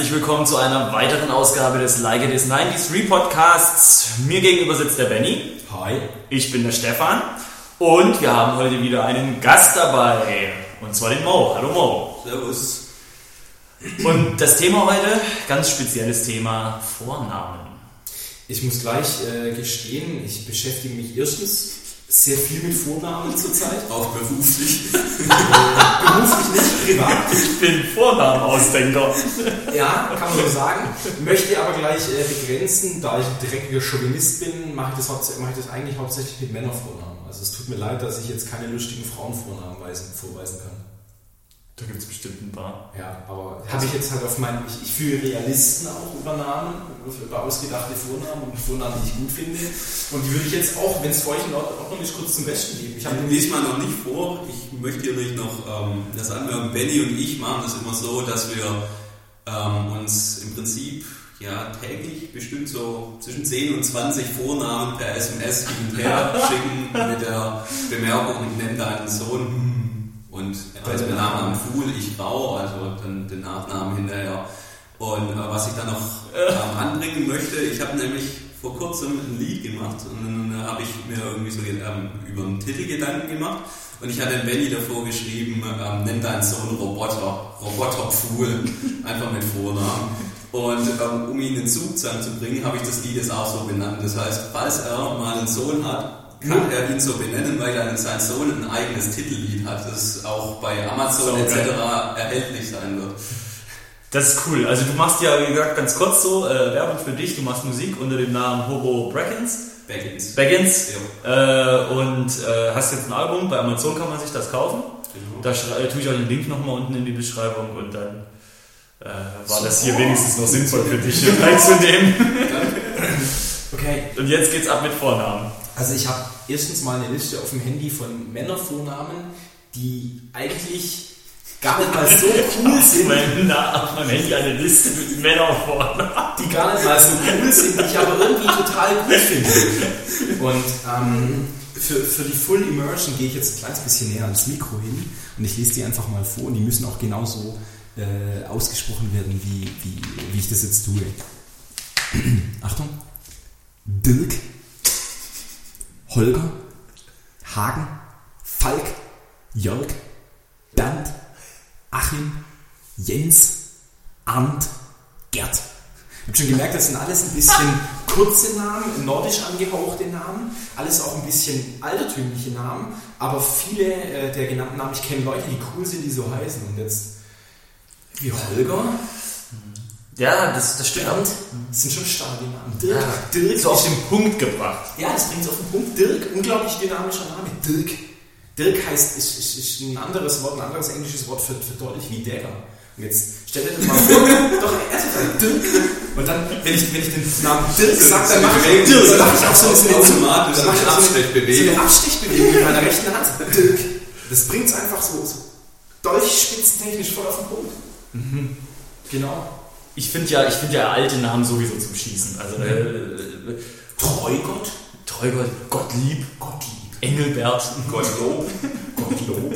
herzlich willkommen zu einer weiteren Ausgabe des Like It Is 93 Podcasts. Mir gegenüber sitzt der Benny. Hi. Ich bin der Stefan. Und wir haben heute wieder einen Gast dabei. Und zwar den Mo. Hallo Mo. Servus. Und das Thema heute, ganz spezielles Thema, Vornamen. Ich muss gleich äh, gestehen, ich beschäftige mich erstens sehr viel mit Vornamen zurzeit. Auch beruflich. Beruflich nicht, privat. Ich bin Vornamenausdenker. Ja, kann man so sagen. Möchte aber gleich äh, begrenzen, da ich ein dreckiger Chauvinist bin, mache ich, das mache ich das eigentlich hauptsächlich mit Männervornamen. Also es tut mir leid, dass ich jetzt keine lustigen Frauenvornamen weisen, vorweisen kann. Da gibt es bestimmt ein paar. Ja, aber habe ich jetzt halt auf meinen, ich, ich führe Realisten auch über Namen, über ausgedachte Vornamen und Vornamen, die ich gut finde. Und die würde ich jetzt auch, wenn es für euch in Ordnung ist, kurz zum Besten geben. Ich habe Ich lese mal noch nicht vor. Ich möchte hier nicht noch ähm, das anmerken. Benny und ich machen das immer so, dass wir ähm, uns im Prinzip ja, täglich bestimmt so zwischen 10 und 20 Vornamen per SMS hin und her schicken mit der Bemerkung, ich nenne deinen Sohn hm, und also der Name am Fuhl, ich Rau, also dann den Nachnamen hinterher. Und äh, was ich dann noch ähm, anbringen möchte, ich habe nämlich vor kurzem ein Lied gemacht und dann habe ich mir irgendwie so ähm, über einen Titel Gedanken gemacht und ich hatte Benny davor geschrieben, ähm, nenn deinen Sohn Roboter, Roboterpfuhl, einfach mit Vornamen. Und ähm, um ihn in Zugzwang zu bringen, habe ich das Lied jetzt auch so benannt. Das heißt, falls er mal einen Sohn hat, kann er ihn so benennen, weil dann sein Sohn ein eigenes Titellied hat, das auch bei Amazon So etc. erhältlich sein wird. Das ist cool. Also du machst ja, wie gesagt, ganz kurz so, äh, Werbung für dich. Du machst Musik unter dem Namen Hobo Brackens. Baggins. Baggins. Ja, Äh, und äh, hast jetzt ein Album, bei Amazon kann man sich das kaufen. genau. Da schrei- tue ich euch den Link nochmal unten in die Beschreibung und dann äh, war das hier wenigstens noch sinnvoll für dich reinzunehmen. Okay, Und jetzt geht's ab mit Vornamen. Also ich habe erstens mal eine Liste auf dem Handy von Männervornamen, die eigentlich gar nicht mal so cool sind, na, auf meinem Handy eine Liste mit Männervornamen. die gar nicht mal so cool sind, die ich aber irgendwie total gut finde. Und ähm, für, für die Full Immersion gehe ich jetzt ein kleines bisschen näher ans Mikro hin und ich lese die einfach mal vor und die müssen auch genauso äh, ausgesprochen werden, wie, wie, wie ich das jetzt tue. Achtung. Dirk, Holger, Hagen, Falk, Jörg, Bernd, Achim, Jens, Arndt, Gerd. Ich habe schon gemerkt, das sind alles ein bisschen kurze Namen, nordisch angehauchte Namen, alles auch ein bisschen altertümliche Namen, aber viele äh, der genannten Namen, ich kenne Leute, die cool sind, die so heißen. Und jetzt wie Holger, Ja, das, das stimmt. Bernd, das sind schon starke Namen. Dirk, Ja, Dirk so auf den Punkt gebracht. ja, das bringt es auf den Punkt. Dirk, unglaublich dynamischer Name. Dirk. Dirk heißt, ist, ist, ist ein anderes Wort, ein anderes englisches Wort für, für deutlich wie Dagger. Und jetzt stell dir das mal vor, doch, ernsthaft, Dirk. Und dann, wenn ich, wenn ich den Namen Dirk sage, dann mache ich Dirk. Dann mache ich auch so so eine, Automatisch dann mache ich eine auch so eine, Abstechbewegung mit meiner rechten Hand. Dirk. Das bringt es einfach so, so dolchspitzentechnisch voll auf den Punkt. Genau. Ich finde ja, ich finde ja alte Namen sowieso zum Schießen. Also äh, Treugott. Treugott, Gottlieb, Gottlieb. Engelbert, Gottlob. Gottlob.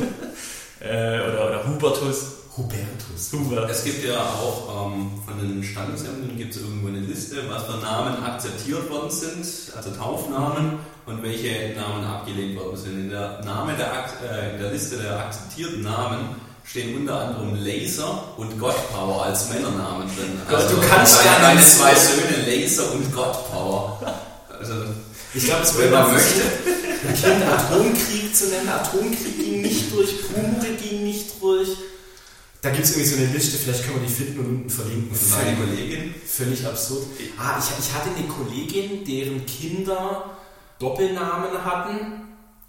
äh, oder, oder Hubertus. Hubertus. Hubert. Es gibt ja auch ähm, von den Standesämtern gibt es irgendwo eine Liste, was für Namen akzeptiert worden sind, also Taufnamen und welche Namen abgelehnt worden sind. In der, Name der, äh, in der Liste der akzeptierten Namen stehen unter anderem Laser und Godpower als Männernamen drin. Also du kannst ja deine zwei Söhne Laser und Godpower. Also Ich glaube, es wenn wäre man möchte. ein Kind Atomkrieg zu nennen. Atomkrieg ging nicht durch, Pumpe ging nicht durch. Da gibt es irgendwie so eine Liste, vielleicht können wir die finden und unten verlinken. Und deine Kollegin. Völlig absurd. Ah, ich, ich hatte eine Kollegin, deren Kinder Doppelnamen hatten.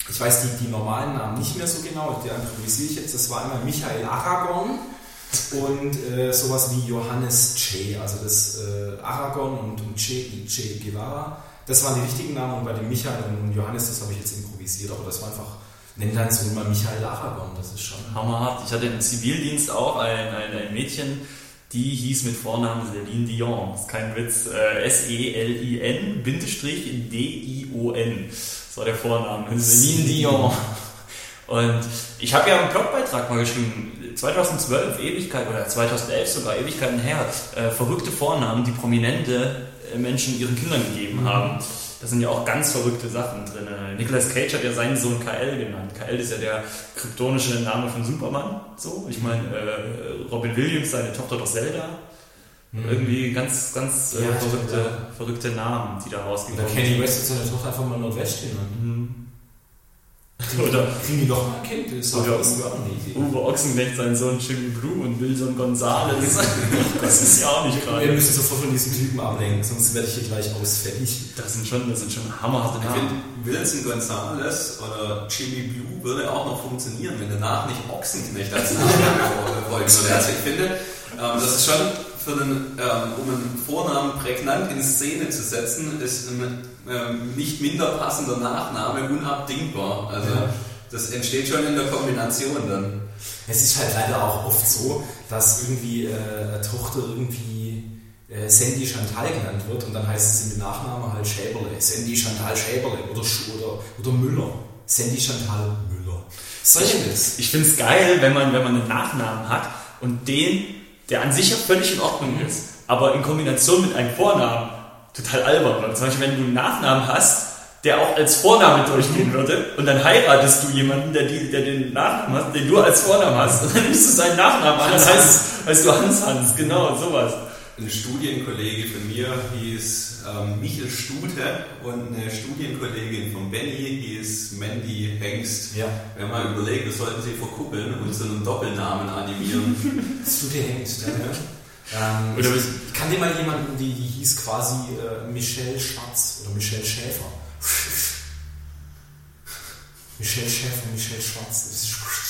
Ich weiß die, die normalen Namen nicht mehr so genau, der improvisiere ich jetzt. Das war einmal Michael Aragon und äh, sowas wie Johannes Che, also das äh, Aragon und, und che, che Guevara. Das waren die richtigen Namen und bei dem Michael und Johannes, das habe ich jetzt improvisiert, aber das war einfach, nenn deinen Sohn mal Michael Aragon, das ist schon. Hammerhart. Ich hatte im Zivildienst auch ein, ein, ein Mädchen, die hieß mit Vornamen Celine Dion. Das ist kein Witz. Äh, S-E-L-I-N Bindestrich D-I-O-N. Das war der Vorname. Celine Dion. Und ich habe ja einen Blogbeitrag mal geschrieben, 2012, Ewigkeit oder 2011 sogar, Ewigkeiten her, äh, verrückte Vornamen, die prominente äh, Menschen ihren Kindern gegeben mhm. haben. Da sind ja auch ganz verrückte Sachen drin. Nicolas Cage hat ja seinen Sohn KL genannt. KL ist ja der kryptonische Name von Superman. So, ich meine, äh, Robin Williams, seine Tochter doch Zelda. Mhm. Irgendwie ganz, ganz äh, ja, verrückte, ja. verrückte Namen, die da rausgekommen sind. Kenny West hat seine Tochter einfach mal Nordwest genannt. Mhm. Oder kriegen die doch mal Kind? Das ist oder Uwe Ochsenknecht, sein Sohn Jimmy Blue und Wilson Gonzales. das ist ja auch nicht gerade. Wir müssen sofort von diesen Typen ablenken, sonst werde ich hier gleich ausfällig. Das sind schon, das sind schon hammerharte Namen. Wilson Gonzales oder Jimmy Blue würde auch noch funktionieren, wenn danach nicht Ochsenknecht als Name folgen würde. Also ich finde, ähm, das ist schon für den, ähm, um einen Vornamen prägnant in Szene zu setzen, ist ein ähm, nicht minder passender Nachname unabdingbar. Also ja. das entsteht schon in der Kombination dann. Es ist halt leider auch oft so, dass irgendwie äh, eine Tochter irgendwie äh, Sandy Chantal genannt wird und dann heißt es im Nachnamen halt Schäberle, Sandy Chantal Schäberle oder, oder, oder Müller. Sandy Chantal Müller. Solches. Ich, ich finde es geil, wenn man, wenn man einen Nachnamen hat und den, der an sich ja völlig in Ordnung ist, aber in Kombination mit einem Vornamen total albern. Weil zum Beispiel, wenn du einen Nachnamen hast, der auch als Vorname durchgehen würde und dann heiratest du jemanden, der, die, der den Nachnamen hat, den du als Vornamen hast und dann nimmst du seinen Nachnamen an, dann heißt, heißt du Hans Hans, genau, sowas. Ein Studienkollege von mir hieß ähm, Michel Stute und eine Studienkollegin von Benny hieß Mandy Hengst. Ja. Wir haben mal überlegt, wir sollten sie verkuppeln und so einen Doppelnamen animieren. Stute Hengst, ja. Ähm, oder ich kann dir mal jemanden, die, die hieß quasi äh, Michelle Schwarz oder Michelle Schäfer. Michelle Schäfer, Michelle Schwarz.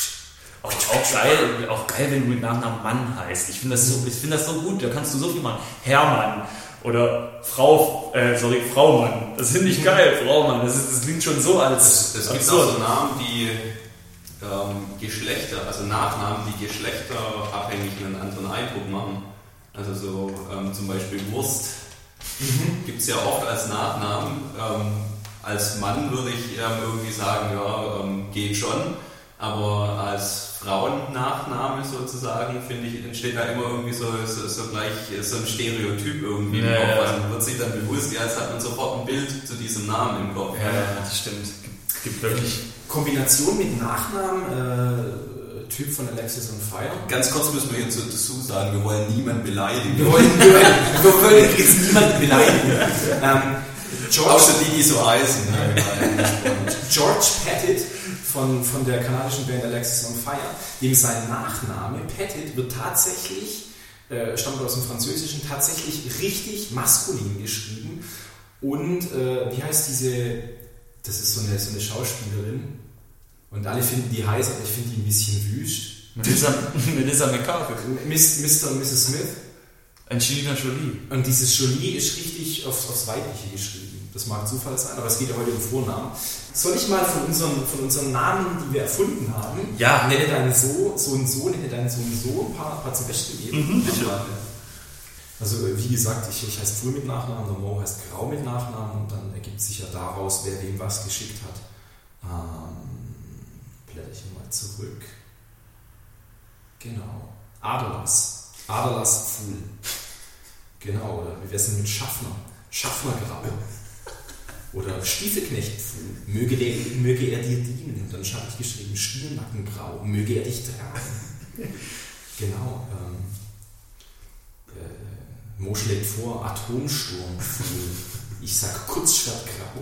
Auch, auch, geil, auch geil, wenn du mit Nachnamen Mann heißt. Ich finde das, so, find das so gut, da kannst du so viel machen. Hermann oder Frau, äh, sorry, Frau Mann. Das finde ich geil, Frau Mann. Das, ist, das klingt schon so als. Es, es gibt auch so Namen, die ähm, Geschlechter, also Nachnamen, die geschlechterabhängig einen anderen Eindruck machen. Also so ähm, zum Beispiel Wurst mhm. gibt es ja oft als Nachnamen. Ähm, als Mann würde ich ähm, irgendwie sagen, ja, ähm, geht schon. Aber als Frauennachname sozusagen, finde ich, entsteht da immer irgendwie so, so, so, gleich so ein Stereotyp irgendwie ja, im Kopf. Also man wird sich dann bewusst, ja, jetzt hat man sofort ein Bild zu diesem Namen im Kopf. Ja, das stimmt. Es gibt wirklich. Kombination mit Nachnamen. Äh Typ von Alexis on Fire. Ganz kurz müssen wir jetzt dazu sagen, wir wollen niemanden beleidigen. Wir wollen, wir wollen jetzt niemanden beleidigen. Ähm, George, Außer die, die so heißen. Ne? George Pettit von, von der kanadischen Band Alexis on Fire, dem sein Nachname Pettit wird tatsächlich, äh, stammt aus dem Französischen, tatsächlich richtig maskulin geschrieben. Und äh, wie heißt diese, das ist so eine, so eine Schauspielerin, und alle finden die heiß, aber ich finde die ein bisschen wüst. Melissa, Melissa McCarthy. Mr. und Mrs. Smith. Angelina Jolie. Und dieses Jolie ist richtig aufs, aufs Weibliche geschrieben. Das mag Zufall sein, aber es geht ja heute um Vornamen. Soll ich mal von unseren, von unseren Namen, die wir erfunden haben, ja. nenne deinen so, so und so, nenne deinen so und so, ein paar, ein paar zum Besten geben? Mhm, bitte. Also wie gesagt, ich, ich heiße Fuhl mit Nachnamen, der Mo heißt Grau mit Nachnamen und dann ergibt sich ja daraus, wer wem was geschickt hat. Ähm, blätter ich mal zurück. Genau. Aderlass. Aderlass Fuhl. Genau, oder wie wäre es denn mit Schaffner? Schaffnergrau. Oder Stiefelknecht. Möge, der, möge er dir dienen. Und dann habe ich geschrieben Stielnackengrau. Möge er dich tragen. genau. Ähm, äh, Mo schlägt vor Atomsturm. Ich sag Kurzschwertgrau.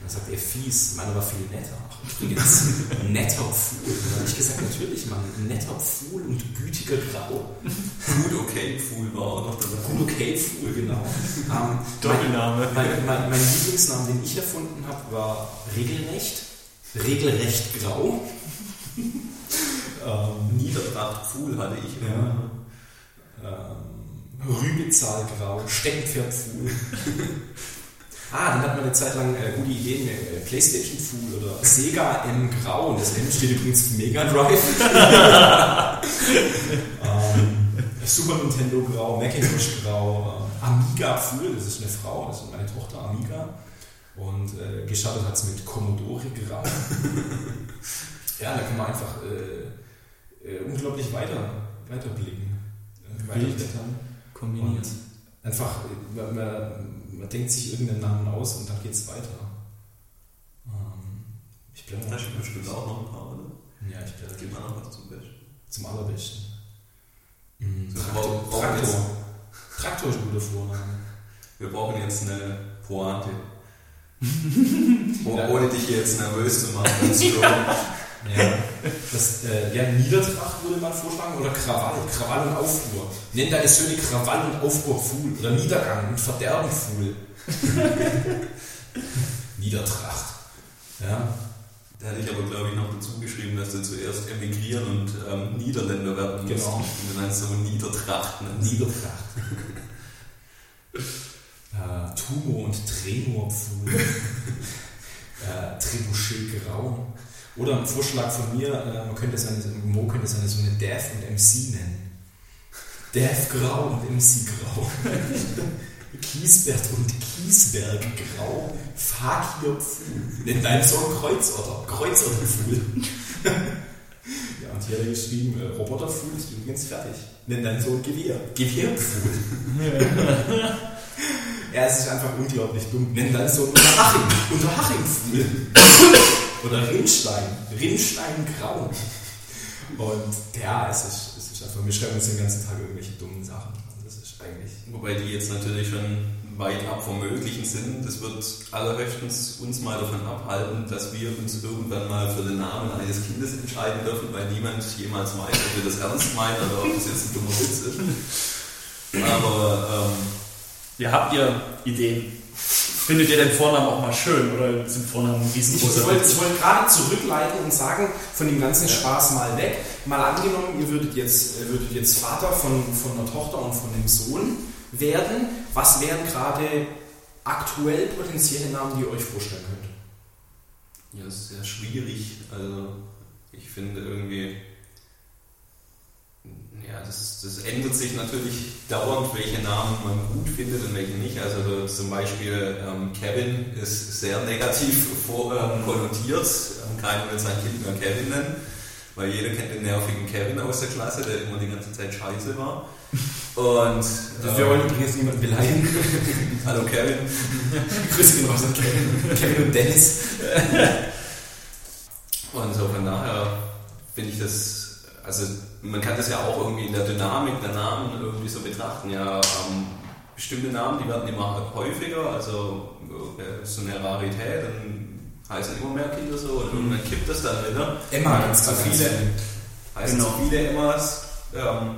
Dann sagt er fies. Meiner war viel netter. Übrigens, netter Fuhl. Da habe ich gesagt, natürlich, Mann. Netter Fuhl und gütiger Grau. Good okay Fuhl war auch noch dabei. Good okay Fuhl, genau. Ähm, Doppelname. Mein, mein, mein, mein, Lieblingsname, den ich erfunden habe, war Regelrecht. Regelrecht Grau. ähm, Niedertracht Fuhl hatte ich. Ja. Ähm, Rübezahl Grau. Steckenpferd Fuhl. Ah, dann hat man eine Zeit lang äh, gute Ideen, äh, PlayStation Fool oder Sega M Grau. Und das M steht übrigens für Mega Drive. ähm, Super Nintendo Grau, Macintosh Grau, äh, Amiga Fool, das ist eine Frau, das ist meine Tochter Amiga. Und äh, gestartet hat es mit Commodore Grau. Ja, da kann man einfach äh, äh, unglaublich weiter, weiter blicken. Äh. Kombiniert. Und einfach, man, man, man denkt sich irgendeinen Namen aus und dann geht es weiter. Ähm, ich blende Da steht bestimmt auch noch ein paar, oder? Ja, ich Da blende gibt man noch was zum Besten. zum allerbesten. Mhm. So, Traktor, Traktor. Traktor ist ein guter Vorname. Wir brauchen jetzt eine Pointe. Oh. Ohne dich jetzt nervös zu machen. Ja, das, äh, ja, Niedertracht würde man vorschlagen oder Krawall, Krawall und Aufruhr. Nenn deine Söhne Krawall und Aufruhr Fuhl oder Niedergang und Verderben Fuhl. Niedertracht. Ja, Da hätte ich aber, glaube ich, noch dazu geschrieben, dass du zuerst emigrieren und ähm, Niederländer werden musst. Genau. Und dann so Niedertracht. Ne? Niedertracht. äh, Tumor und Tremor Fuhl. äh, Trebuchet Grau. Oder ein Vorschlag von mir, äh, man könnte seine, Mo könnte seine Söhne Dev und MC nennen. Dev Grau und MC Grau. Kiesbert und Kiesberg Grau. Fakir Pfuhl. Nenn deinen Sohn Kreuzotter. Kreuzotter Pfuhl. ja, und hier hat er geschrieben, äh, Roboter Pfuhl ist übrigens fertig. Nenn deinen Sohn Gewehr. Gewehr Pfuhl. ja, es ist einfach unglaublich dumm. Nenn deinen Sohn Unterhaching. Unterhaching Pfuhl. Oder Rinnstein. Rinnstein Grau. Und ja, es ist, es ist einfach, wir schreiben uns den ganzen Tag irgendwelche dummen Sachen. Also das ist eigentlich. Wobei die jetzt natürlich schon weit ab vom Möglichen sind. Das wird allerhöchstens uns mal davon abhalten, dass wir uns irgendwann mal für den Namen eines Kindes entscheiden dürfen, weil niemand jemals weiß, ob wir das ernst meinen oder ob das jetzt ein dummer Witz ist. Aber ähm, Ja, habt ihr Ideen? Findet ihr den Vornamen auch mal schön oder sind Vornamen ein Ich wollte, ich wollte gerade zurückleiten und sagen, von dem ganzen Spaß mal weg. Mal angenommen, ihr würdet jetzt, ihr würdet jetzt Vater von, von einer Tochter und von einem Sohn werden. Was wären gerade aktuell potenzielle Namen, die ihr euch vorstellen könnt? ja, das ist sehr schwierig. Also ich finde irgendwie, ja, das, das ändert sich natürlich dauernd, welche Namen man gut findet und welche nicht. Also zum Beispiel ähm, Kevin ist sehr negativ vor, ähm, konnotiert. Ähm, keiner will sein Kind mehr Kevin nennen, weil jeder kennt den nervigen Kevin aus der Klasse, der immer die ganze Zeit scheiße war. Und Wir ähm, wollen übrigens niemanden beleidigen. hallo Kevin. Grüße gehen raus an Kevin, Kevin und Dennis. Und so von daher finde ich das, also man kann das ja auch irgendwie in der Dynamik der Namen irgendwie so betrachten. Ja, ähm, bestimmte Namen, die werden immer häufiger, also äh, so eine Rarität, dann heißen immer mehr Kinder so und irgendwann kippt das dann wieder. Emma, ganz zu ganz viele, viele. heißen Genau. zu viele Emmas. Ähm,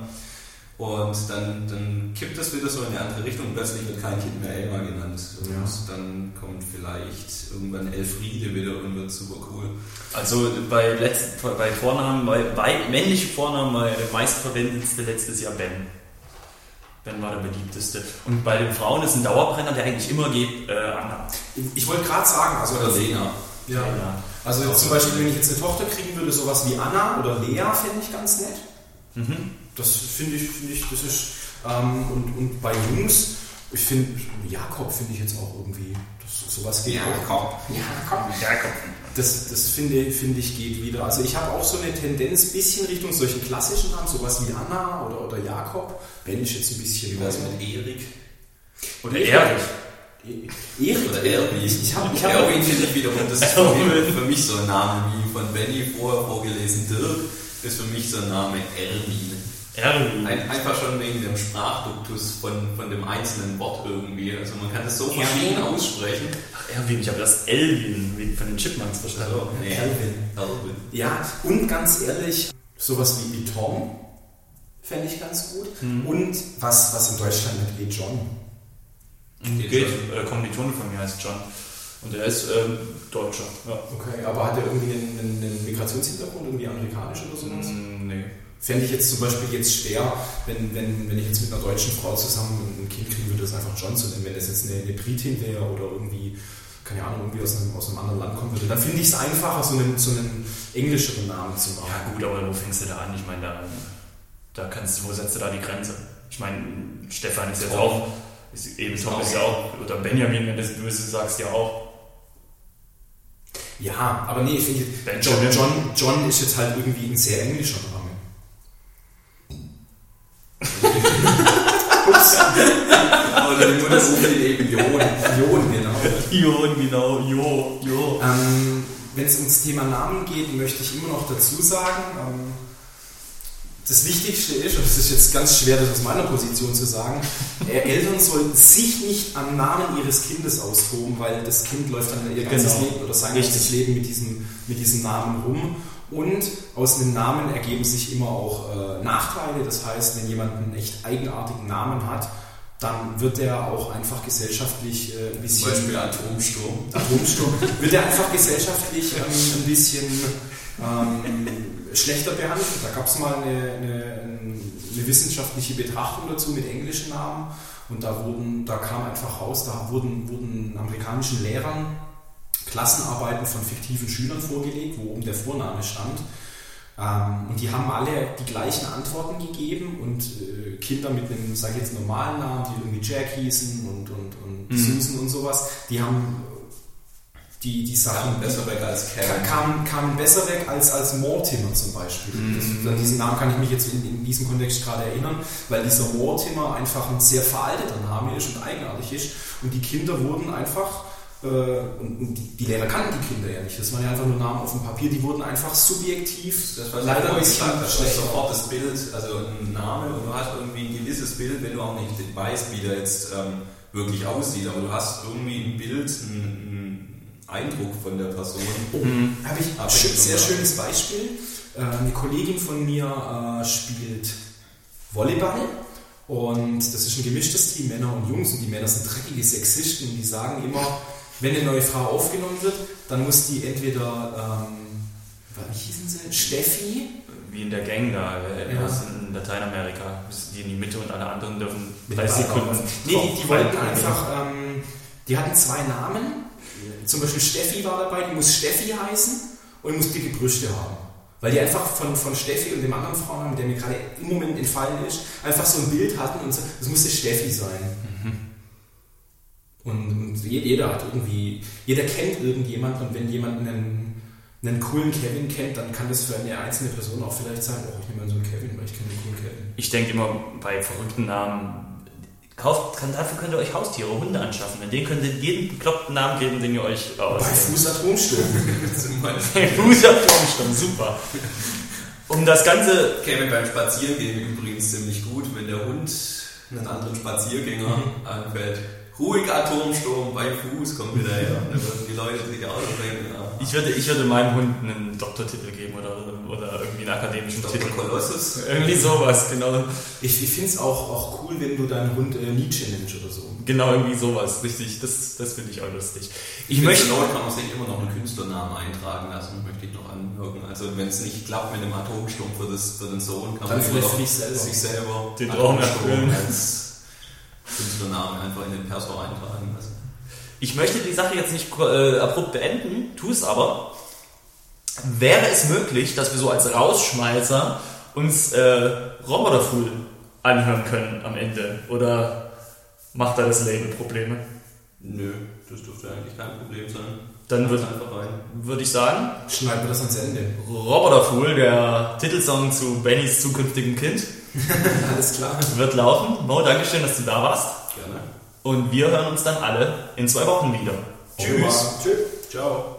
und dann, dann kippt das wieder so in eine andere Richtung plötzlich wird kein Kind mehr Emma genannt. Und Ja. dann kommt vielleicht irgendwann Elfriede wieder und wird super cool. Also bei, letzt, bei Vornamen, bei, bei männliche Vornamen war der meistverwendetste letztes Jahr Ben. Ben war der beliebteste. Und bei den Frauen ist ein Dauerbrenner, der eigentlich immer geht, äh, Anna. Ich, wollte gerade sagen, also Oder Lena. Ja. Ja. Also zum Beispiel, wenn ich jetzt eine Tochter kriegen würde, sowas wie Anna oder Lea, fände ich ganz nett. Mhm. Das finde ich, finde ich, das ist. Ähm, und, und bei Jungs, ich finde, Jakob finde ich jetzt auch irgendwie, das, sowas geht auch. komm. Jakob. Jakob. Das, das finde, finde ich geht wieder. Also ich habe auch so eine Tendenz, bisschen Richtung solchen klassischen Namen, sowas wie Anna oder, oder Jakob. Ben ist jetzt ein bisschen. Wie mit Erik? Oder Erich. E- Erik? Oder Erwin? Ich, ich habe ich hab Erwin finde ich wiederum, das ist für mich, für mich so ein Name wie von Benny vorher vorgelesen. Dirk ist für mich so ein Name Erwin. Erwin. Ein, einfach schon wegen dem Sprachduktus von, von dem einzelnen Wort irgendwie. Also man kann das so Erwin. verschieden aussprechen. Ach, Erwin, ich habe das Elvin wie von den Chipmunks verstanden. Also, nee, Erwin. Erwin. Ja, und ganz ehrlich, sowas wie, wie Tom fände ich ganz gut. Mhm. Und was, was in Deutschland mit E. John. Geht, Geht äh, Kommilitone von mir heißt John. Und er ist ähm, Deutscher. Ja. Okay, aber hat er irgendwie einen, einen, einen Migrationshintergrund, irgendwie amerikanisch oder sowas? Mm, nee. Fände ich jetzt zum Beispiel jetzt schwer, wenn, wenn, wenn ich jetzt mit einer deutschen Frau zusammen ein Kind kriegen würde, das einfach John zu nennen. Wenn das jetzt eine, eine Britin wäre oder irgendwie, keine Ahnung, irgendwie aus einem, aus einem anderen Land kommen würde, dann finde ich es einfacher, so einen, so einen englischeren Namen zu machen. Ja gut, aber wo fängst du da an? Ich meine, da, da kannst du, wo setzt du da die Grenze? Ich meine, Stefan ist jetzt auch, ist, eben Tom ist ja auch, oder Benjamin, wenn du es böse sagst, ja auch. Ja, aber nee, ich finde, John. John, John ist jetzt halt irgendwie ein sehr englischer Name. Ups. Oder die Mutter ruft ihn eben Jon, Jon, genau. Jo, genau, jo, jo. Ähm, Wenn es ums Thema Namen geht, möchte ich immer noch dazu sagen, ähm, das Wichtigste ist, und das ist jetzt ganz schwer, das aus meiner Position zu sagen, äh, Eltern sollten sich nicht am Namen ihres Kindes austoben, weil das Kind läuft dann ihr ganzes Genau. Leben oder sein ganzes Leben mit diesem, mit diesem Namen rum. Und aus einem Namen ergeben sich immer auch äh, Nachteile. Das heißt, wenn jemand einen echt eigenartigen Namen hat, dann wird er auch einfach gesellschaftlich äh, ein bisschen... Zum Beispiel Atomsturm. Atomsturm, wird er einfach gesellschaftlich ähm, ein bisschen ähm, schlechter behandelt. Da gab es mal eine, eine, eine wissenschaftliche Betrachtung dazu mit englischen Namen und da, wurden, da kam einfach raus, da wurden, wurden amerikanischen Lehrern Klassenarbeiten von fiktiven Schülern vorgelegt, wo oben der Vorname stand. Ähm, und die haben alle die gleichen Antworten gegeben und äh, Kinder mit einem, sage ich jetzt, normalen Namen, die irgendwie Jack hießen und, und, und Mhm. Susan und sowas, die haben die, die Sachen Sachen besser weg als Karen. kamen, kamen besser weg als, als Mortimer zum Beispiel. Mhm. Das, an diesen Namen kann ich mich jetzt in, in diesem Kontext gerade erinnern, weil dieser Mortimer einfach ein sehr veralteter Name ist und eigenartig ist. Und die Kinder wurden einfach, und und die, Lehrer kannten die Kinder ja nicht, das waren ja einfach nur Namen auf dem Papier, die wurden einfach subjektiv Das war leider ein bisschen das ist schlechter. sofort das Bild, also ein Name und du hast irgendwie ein gewisses Bild, wenn du auch nicht weißt, wie der jetzt ähm, wirklich aussieht, aber du hast irgendwie ein Bild, einen, einen Eindruck von der Person. Mhm. Habe ich ein sehr schönes Beispiel. Äh, Eine Kollegin von mir äh, spielt Volleyball und das ist ein gemischtes Team, Männer und Jungs und die Männer sind dreckige Sexisten die sagen immer, wenn eine neue Frau aufgenommen wird, dann muss die entweder, ähm, wie hießen sie, Steffi, Wie in der Gang da, äh, Ja. in Lateinamerika. Die in die Mitte und alle anderen dürfen Mit 30 dem Sekunden. Nee, die, die wollten einfach, ähm, die hatten zwei Namen. Zum Beispiel Steffi war dabei, die muss Steffi heißen und muss dicke Brüste haben. Weil die einfach von, von Steffi und dem anderen Frauennamen, der mir gerade im Moment entfallen ist, einfach so ein Bild hatten und so, das musste Steffi sein. Und, und je- jeder hat irgendwie, jeder kennt irgendjemanden und wenn jemand einen, einen coolen Kevin kennt, dann kann das für eine einzelne Person auch vielleicht sein, oh, ich nehme mal so einen Kevin, weil ich kenne einen coolen Kevin. Ich denke immer bei verrückten Namen, kauft, kann, dafür könnt ihr euch Haustiere, Hunde anschaffen. Mit denen könnt ihr jeden bekloppten Namen geben, den ihr euch Bei ausdenkt. Fuß Atomsturm. Zum Beispiel Guter Turmsturm, super. Um das Ganze käme beim Spaziergehen übrigens ziemlich gut, wenn der Hund einen anderen Spaziergänger anfällt. Ruhig Atomsturm bei Fuß kommt wieder her. Da würden die Leute sich auch noch denken, ja. Ich würde, ich würde meinem Hund einen Doktortitel geben oder, oder irgendwie einen akademischen Dr. Titel. Kolossus. Irgendwie sowas, genau. Ich, ich finde es auch, auch cool, wenn du deinen Hund äh, Nietzsche nennst oder so. Genau, irgendwie sowas, richtig. Das, das finde ich auch lustig. Ich Für möchte. kann man sich immer noch einen Künstlernamen eintragen lassen, möchte ich noch anmerken. Also wenn es nicht klappt mit dem Atomsturm für, das, für den Sohn, kann Dann man immer noch sich selber Den Traum erfüllen. Künstlernamen einfach in den Perso eintragen lassen. Ich möchte die Sache jetzt nicht äh, abrupt beenden, tu es aber. Wäre es möglich, dass wir so als Rausschmeißer uns äh, Roboterfool anhören können am Ende? Oder macht da das Label Probleme? Nö, das dürfte eigentlich kein Problem sein. Dann würde einfach rein. würd ich sagen, Schneiden wir das ans Ende. Roboterfool, der Titelsong zu Bennys zukünftigem Kind, Alles klar. wird laufen. Mo, Dankeschön, dass du da warst. Gerne. Und wir hören uns dann alle in zwei Wochen wieder. Tschüss. Tschüss. Ciao.